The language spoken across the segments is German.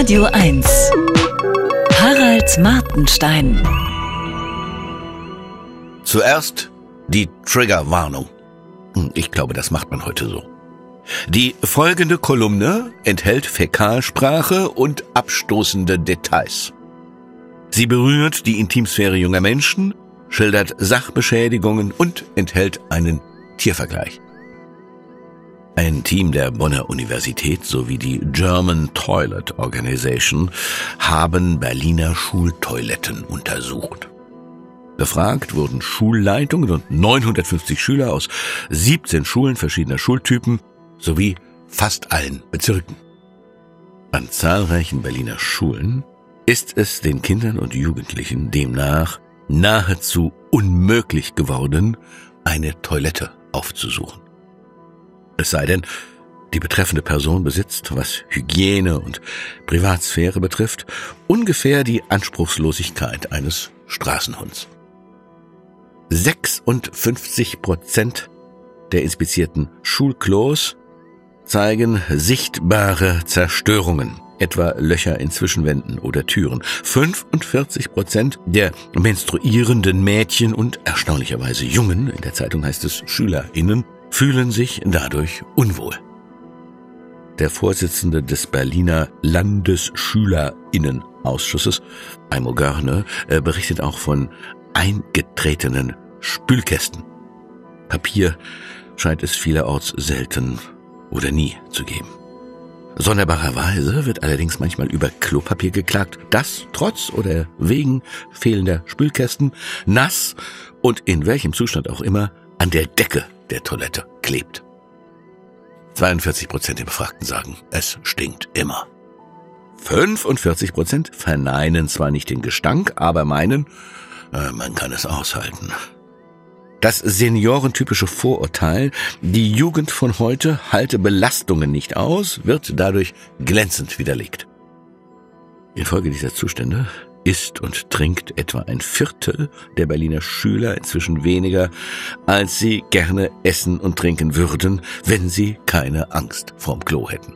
Radio 1. Harald Martenstein. Zuerst die Triggerwarnung. Hm, Ich glaube, das macht man heute so. Die folgende Kolumne enthält Fäkalsprache und abstoßende Details. Sie berührt die Intimsphäre junger Menschen, schildert Sachbeschädigungen und enthält einen Tiervergleich. Ein Team der Bonner Universität sowie die German Toilet Organization haben Berliner Schultoiletten untersucht. Befragt wurden Schulleitungen und 950 Schüler aus 17 Schulen verschiedener Schultypen sowie fast allen Bezirken. An zahlreichen Berliner Schulen ist es den Kindern und Jugendlichen demnach nahezu unmöglich geworden, eine Toilette aufzusuchen. Es sei denn, die betreffende Person besitzt, was Hygiene und Privatsphäre betrifft, ungefähr die Anspruchslosigkeit eines Straßenhunds. 56 Prozent der inspizierten Schulklos zeigen sichtbare Zerstörungen, etwa Löcher in Zwischenwänden oder Türen. 45 Prozent der menstruierenden Mädchen und erstaunlicherweise Jungen, in der Zeitung heißt es SchülerInnen, fühlen sich dadurch unwohl. Der Vorsitzende des Berliner Landesschülerinnenausschusses, Aimo Görne, äh, berichtet auch von eingetretenen Spülkästen. Papier scheint es vielerorts selten oder nie zu geben. Sonderbarerweise wird allerdings manchmal über Klopapier geklagt, das trotz oder wegen fehlender Spülkästen nass und in welchem Zustand auch immer an der Decke der Toilette klebt. 42 Prozent der Befragten sagen, es stinkt immer. 45 Prozent verneinen zwar nicht den Gestank, aber meinen, äh, man kann es aushalten. Das seniorentypische Vorurteil, die Jugend von heute halte Belastungen nicht aus, wird dadurch glänzend widerlegt. Infolge dieser Zustände isst und trinkt etwa ein Viertel der Berliner Schüler inzwischen weniger, als sie gerne essen und trinken würden, wenn sie keine Angst vorm Klo hätten.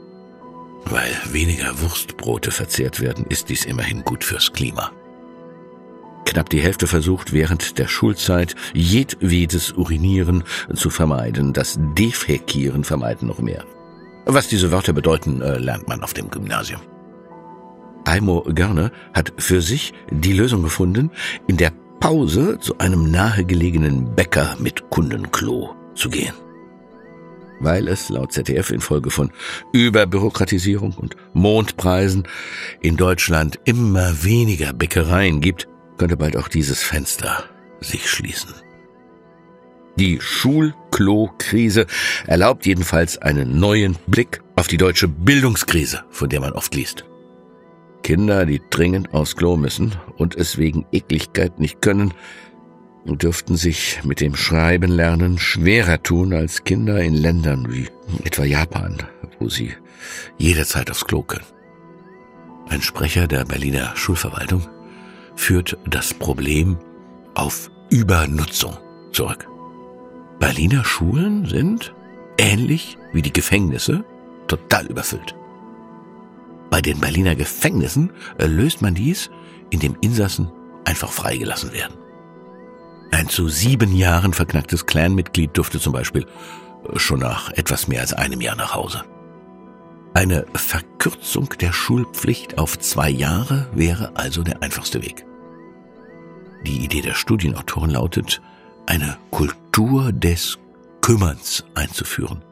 Weil weniger Wurstbrote verzehrt werden, ist dies immerhin gut fürs Klima. Knapp die Hälfte versucht während der Schulzeit jedwedes Urinieren zu vermeiden. Das Defekieren vermeiden noch mehr. Was diese Wörter bedeuten, äh, lernt man auf dem Gymnasium. Aimo Görne hat für sich die Lösung gefunden, in der Pause zu einem nahegelegenen Bäcker mit Kundenklo zu gehen. Weil es laut ZDF infolge von Überbürokratisierung und Mondpreisen in Deutschland immer weniger Bäckereien gibt, könnte bald auch dieses Fenster sich schließen. Die Schulklo-Krise erlaubt jedenfalls einen neuen Blick auf die deutsche Bildungskrise, von der man oft liest. Kinder, die dringend aufs Klo müssen und es wegen Ekligkeit nicht können, dürften sich mit dem Schreiben lernen schwerer tun als Kinder in Ländern wie etwa Japan, wo sie jederzeit aufs Klo können. Ein Sprecher der Berliner Schulverwaltung führt das Problem auf Übernutzung zurück. Berliner Schulen sind, ähnlich wie die Gefängnisse, total überfüllt. Bei den Berliner Gefängnissen äh, löst man dies, indem Insassen einfach freigelassen werden. Ein zu sieben Jahren verknacktes Clanmitglied durfte zum Beispiel äh, schon nach etwas mehr als einem Jahr nach Hause. Eine Verkürzung der Schulpflicht auf zwei Jahre wäre also der einfachste Weg. Die Idee der Studienautoren lautet, eine Kultur des Kümmerns einzuführen.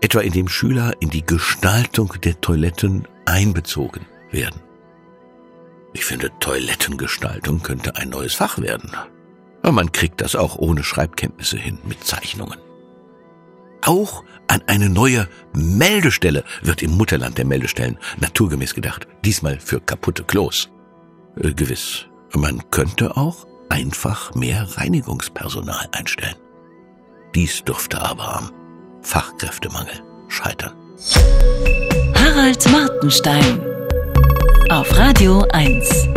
Etwa indem Schüler in die Gestaltung der Toiletten einbezogen werden. Ich finde, Toilettengestaltung könnte ein neues Fach werden. Aber man kriegt das auch ohne Schreibkenntnisse hin mit Zeichnungen. Auch an eine neue Meldestelle wird im Mutterland der Meldestellen naturgemäß gedacht. Diesmal für kaputte Klos. Äh, gewiss. Man könnte auch einfach mehr Reinigungspersonal einstellen. Dies dürfte aber am Fachkräftemangel scheitern. Harald Martenstein auf Radio 1.